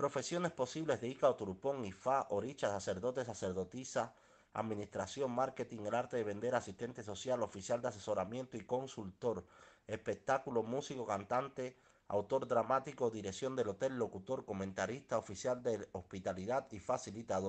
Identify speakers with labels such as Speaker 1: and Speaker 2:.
Speaker 1: Profesiones posibles de Ica Turupón, Ifá, Oricha, sacerdote, sacerdotisa, administración, marketing, el arte de vender, asistente social, oficial de asesoramiento y consultor, espectáculo, músico, cantante, autor dramático, dirección del hotel, locutor, comentarista, oficial de hospitalidad y facilitador.